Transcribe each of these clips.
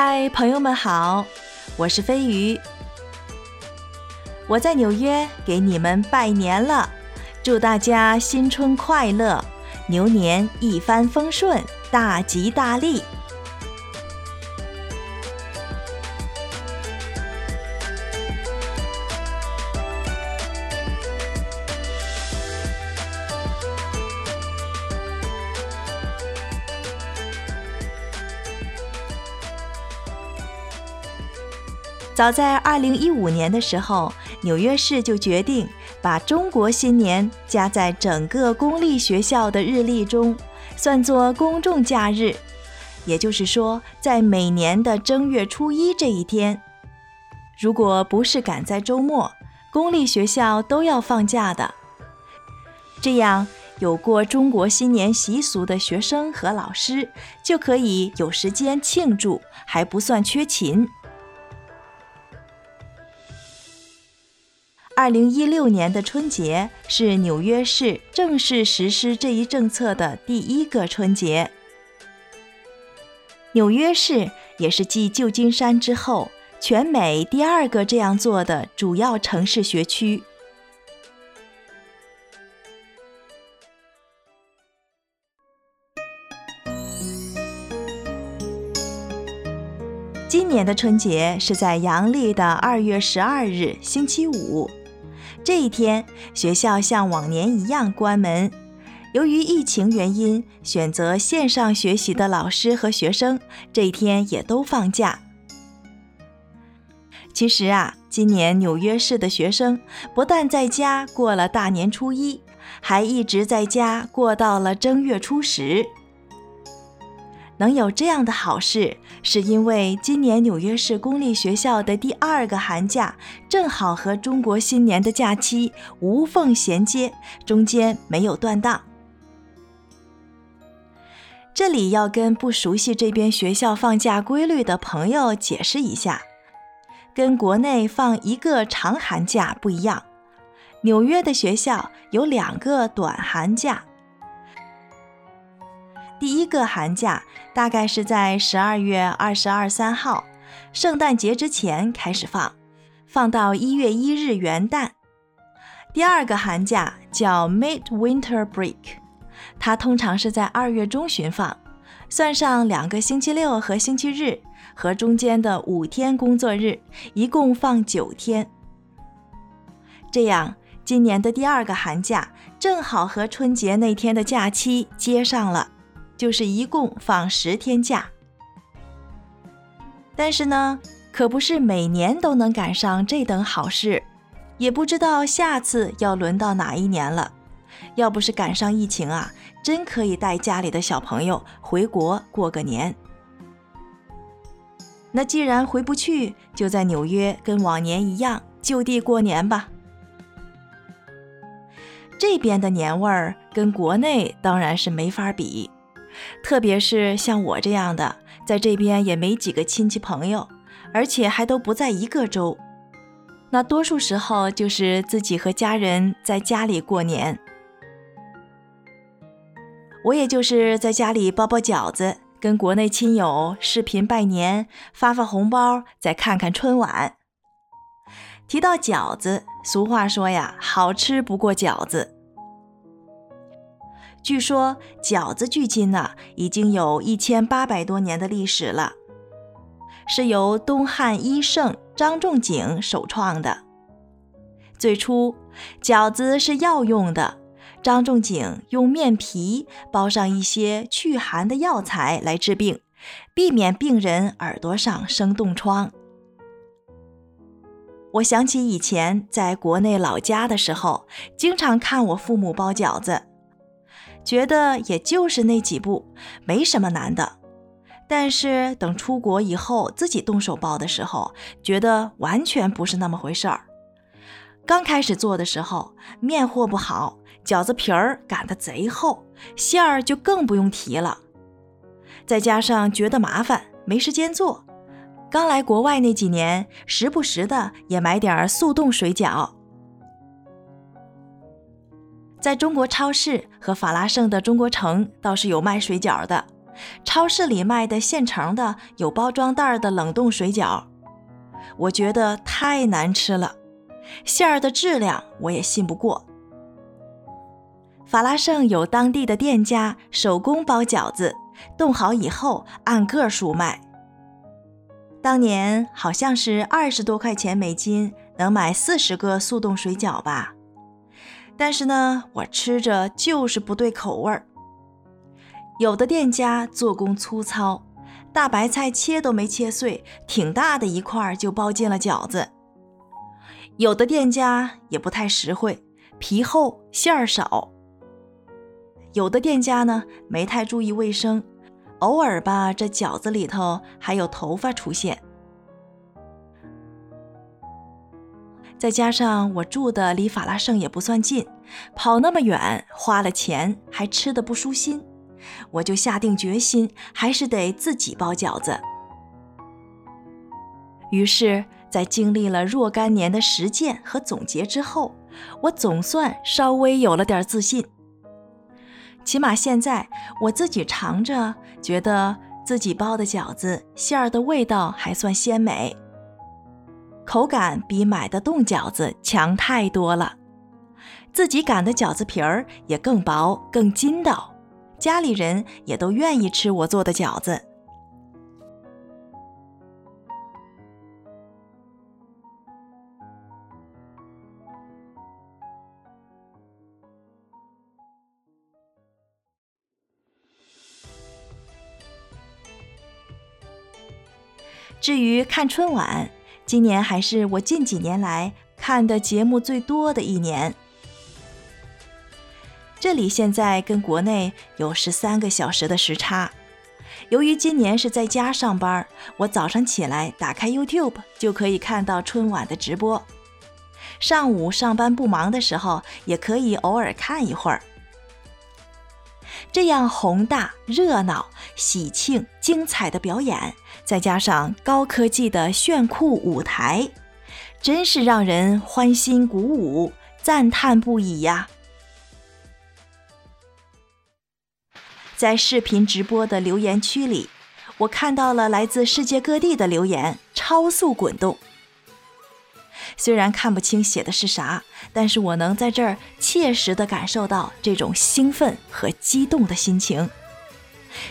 嗨，朋友们好，我是飞鱼，我在纽约给你们拜年了，祝大家新春快乐，牛年一帆风顺，大吉大利。早在二零一五年的时候，纽约市就决定把中国新年加在整个公立学校的日历中，算作公众假日。也就是说，在每年的正月初一这一天，如果不是赶在周末，公立学校都要放假的。这样，有过中国新年习俗的学生和老师就可以有时间庆祝，还不算缺勤。二零一六年的春节是纽约市正式实施这一政策的第一个春节。纽约市也是继旧金山之后，全美第二个这样做的主要城市学区。今年的春节是在阳历的二月十二日，星期五。这一天，学校像往年一样关门。由于疫情原因，选择线上学习的老师和学生这一天也都放假。其实啊，今年纽约市的学生不但在家过了大年初一，还一直在家过到了正月初十。能有这样的好事，是因为今年纽约市公立学校的第二个寒假正好和中国新年的假期无缝衔接，中间没有断档。这里要跟不熟悉这边学校放假规律的朋友解释一下，跟国内放一个长寒假不一样，纽约的学校有两个短寒假。第一个寒假大概是在十二月二十二三号，圣诞节之前开始放，放到一月一日元旦。第二个寒假叫 Midwinter Break，它通常是在二月中旬放，算上两个星期六和星期日和中间的五天工作日，一共放九天。这样，今年的第二个寒假正好和春节那天的假期接上了。就是一共放十天假，但是呢，可不是每年都能赶上这等好事，也不知道下次要轮到哪一年了。要不是赶上疫情啊，真可以带家里的小朋友回国过个年。那既然回不去，就在纽约跟往年一样就地过年吧。这边的年味儿跟国内当然是没法比。特别是像我这样的，在这边也没几个亲戚朋友，而且还都不在一个州，那多数时候就是自己和家人在家里过年。我也就是在家里包包饺子，跟国内亲友视频拜年，发发红包，再看看春晚。提到饺子，俗话说呀，好吃不过饺子。据说饺子距今呢，已经有一千八百多年的历史了，是由东汉医圣张仲景首创的。最初饺子是药用的，张仲景用面皮包上一些祛寒的药材来治病，避免病人耳朵上生冻疮。我想起以前在国内老家的时候，经常看我父母包饺子。觉得也就是那几步，没什么难的。但是等出国以后自己动手包的时候，觉得完全不是那么回事儿。刚开始做的时候，面和不好，饺子皮儿擀得贼厚，馅儿就更不用提了。再加上觉得麻烦，没时间做。刚来国外那几年，时不时的也买点速冻水饺。在中国超市和法拉盛的中国城倒是有卖水饺的，超市里卖的现成的有包装袋的冷冻水饺，我觉得太难吃了，馅儿的质量我也信不过。法拉盛有当地的店家手工包饺子，冻好以后按个数卖。当年好像是二十多块钱美金能买四十个速冻水饺吧，但是呢，我吃着就是不对口味儿。有的店家做工粗糙，大白菜切都没切碎，挺大的一块就包进了饺子；有的店家也不太实惠，皮厚馅儿少；有的店家呢，没太注意卫生。偶尔吧，这饺子里头还有头发出现。再加上我住的离法拉盛也不算近，跑那么远，花了钱还吃的不舒心，我就下定决心，还是得自己包饺子。于是，在经历了若干年的实践和总结之后，我总算稍微有了点自信。起码现在我自己尝着，觉得自己包的饺子馅儿的味道还算鲜美，口感比买的冻饺子强太多了。自己擀的饺子皮儿也更薄更筋道，家里人也都愿意吃我做的饺子。至于看春晚，今年还是我近几年来看的节目最多的一年。这里现在跟国内有十三个小时的时差。由于今年是在家上班，我早上起来打开 YouTube 就可以看到春晚的直播。上午上班不忙的时候，也可以偶尔看一会儿。这样宏大、热闹、喜庆、精彩的表演，再加上高科技的炫酷舞台，真是让人欢欣鼓舞、赞叹不已呀！在视频直播的留言区里，我看到了来自世界各地的留言，超速滚动。虽然看不清写的是啥，但是我能在这儿切实地感受到这种兴奋和激动的心情。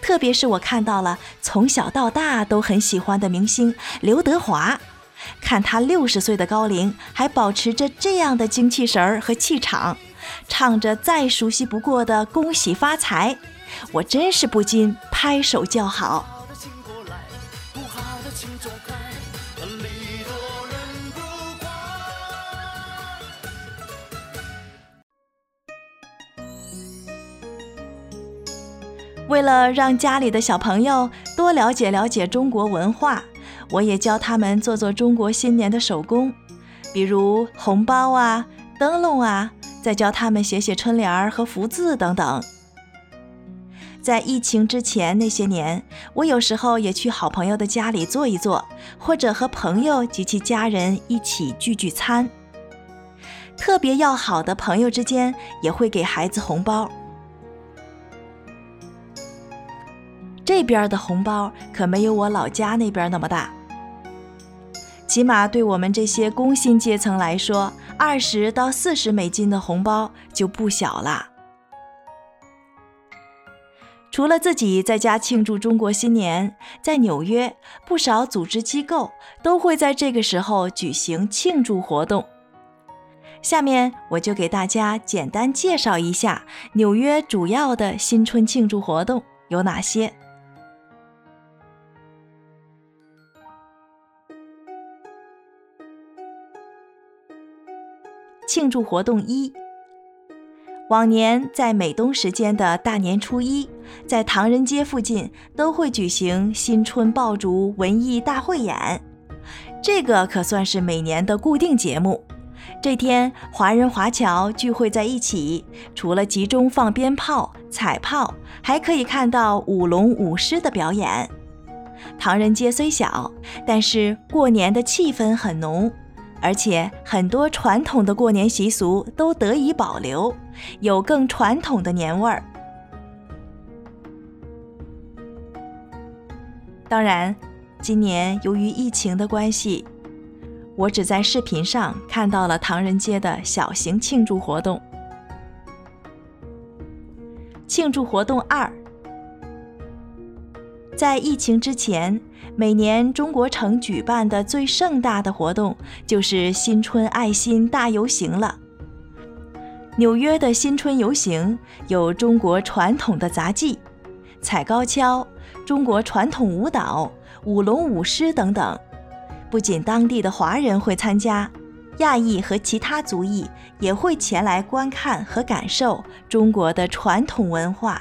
特别是我看到了从小到大都很喜欢的明星刘德华，看他六十岁的高龄还保持着这样的精气神儿和气场，唱着再熟悉不过的《恭喜发财》，我真是不禁拍手叫好。为了让家里的小朋友多了解了解中国文化，我也教他们做做中国新年的手工，比如红包啊、灯笼啊，再教他们写写春联和福字等等。在疫情之前那些年，我有时候也去好朋友的家里坐一坐，或者和朋友及其家人一起聚聚餐。特别要好的朋友之间，也会给孩子红包。这边的红包可没有我老家那边那么大，起码对我们这些工薪阶层来说，二十到四十美金的红包就不小了。除了自己在家庆祝中国新年，在纽约不少组织机构都会在这个时候举行庆祝活动。下面我就给大家简单介绍一下纽约主要的新春庆祝活动有哪些。庆祝活动一，往年在美东时间的大年初一，在唐人街附近都会举行新春爆竹文艺大汇演，这个可算是每年的固定节目。这天，华人华侨聚会在一起，除了集中放鞭炮、彩炮，还可以看到舞龙舞狮的表演。唐人街虽小，但是过年的气氛很浓。而且很多传统的过年习俗都得以保留，有更传统的年味儿。当然，今年由于疫情的关系，我只在视频上看到了唐人街的小型庆祝活动。庆祝活动二，在疫情之前，每年中国城举办的最盛大的活动就是新春爱心大游行了。纽约的新春游行有中国传统的杂技、踩高跷、中国传统舞蹈、舞龙舞狮等等。不仅当地的华人会参加。亚裔和其他族裔也会前来观看和感受中国的传统文化。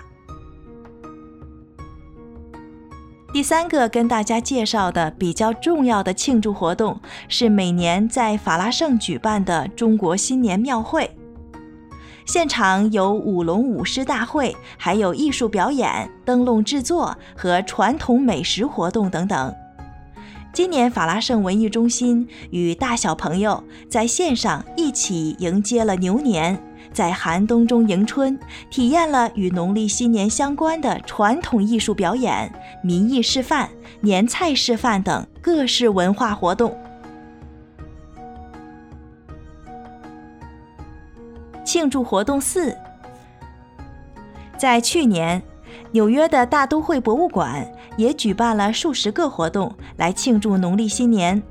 第三个跟大家介绍的比较重要的庆祝活动是每年在法拉盛举办的中国新年庙会，现场有舞龙舞狮大会，还有艺术表演、灯笼制作和传统美食活动等等。今年法拉盛文艺中心与大小朋友在线上一起迎接了牛年，在寒冬中迎春，体验了与农历新年相关的传统艺术表演、民艺示范、年菜示范等各式文化活动。庆祝活动四，在去年，纽约的大都会博物馆。也举办了数十个活动来庆祝农历新年，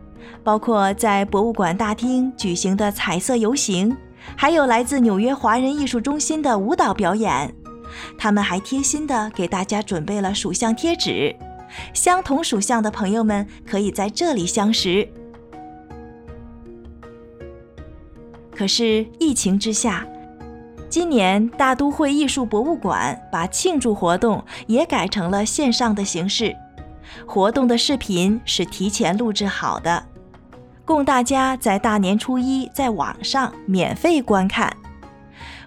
包括在博物馆大厅举行的彩色游行，还有来自纽约华人艺术中心的舞蹈表演。他们还贴心地给大家准备了属相贴纸，相同属相的朋友们可以在这里相识。可是疫情之下，今年大都会艺术博物馆把庆祝活动也改成了线上的形式，活动的视频是提前录制好的，供大家在大年初一在网上免费观看。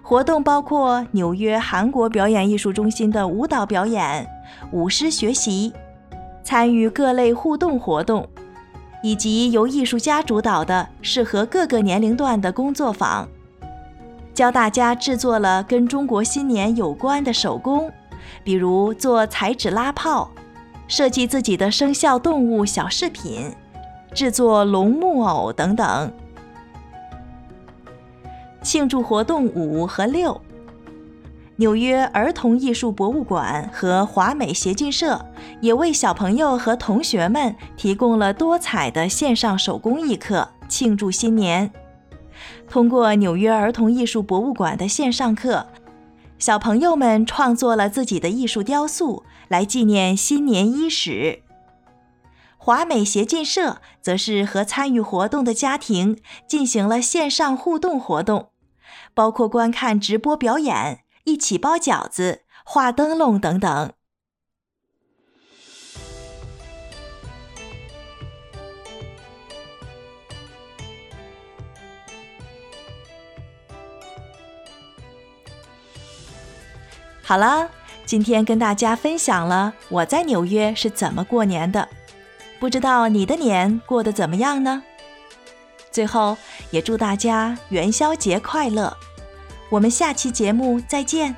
活动包括纽约韩国表演艺术中心的舞蹈表演、舞狮学习、参与各类互动活动，以及由艺术家主导的适合各个年龄段的工作坊。教大家制作了跟中国新年有关的手工，比如做彩纸拉炮、设计自己的生肖动物小饰品、制作龙木偶等等。庆祝活动五和六，纽约儿童艺术博物馆和华美协进社也为小朋友和同学们提供了多彩的线上手工艺课，庆祝新年。通过纽约儿童艺术博物馆的线上课，小朋友们创作了自己的艺术雕塑，来纪念新年伊始。华美协进社则是和参与活动的家庭进行了线上互动活动，包括观看直播表演、一起包饺子、画灯笼等等。好了，今天跟大家分享了我在纽约是怎么过年的，不知道你的年过得怎么样呢？最后也祝大家元宵节快乐，我们下期节目再见。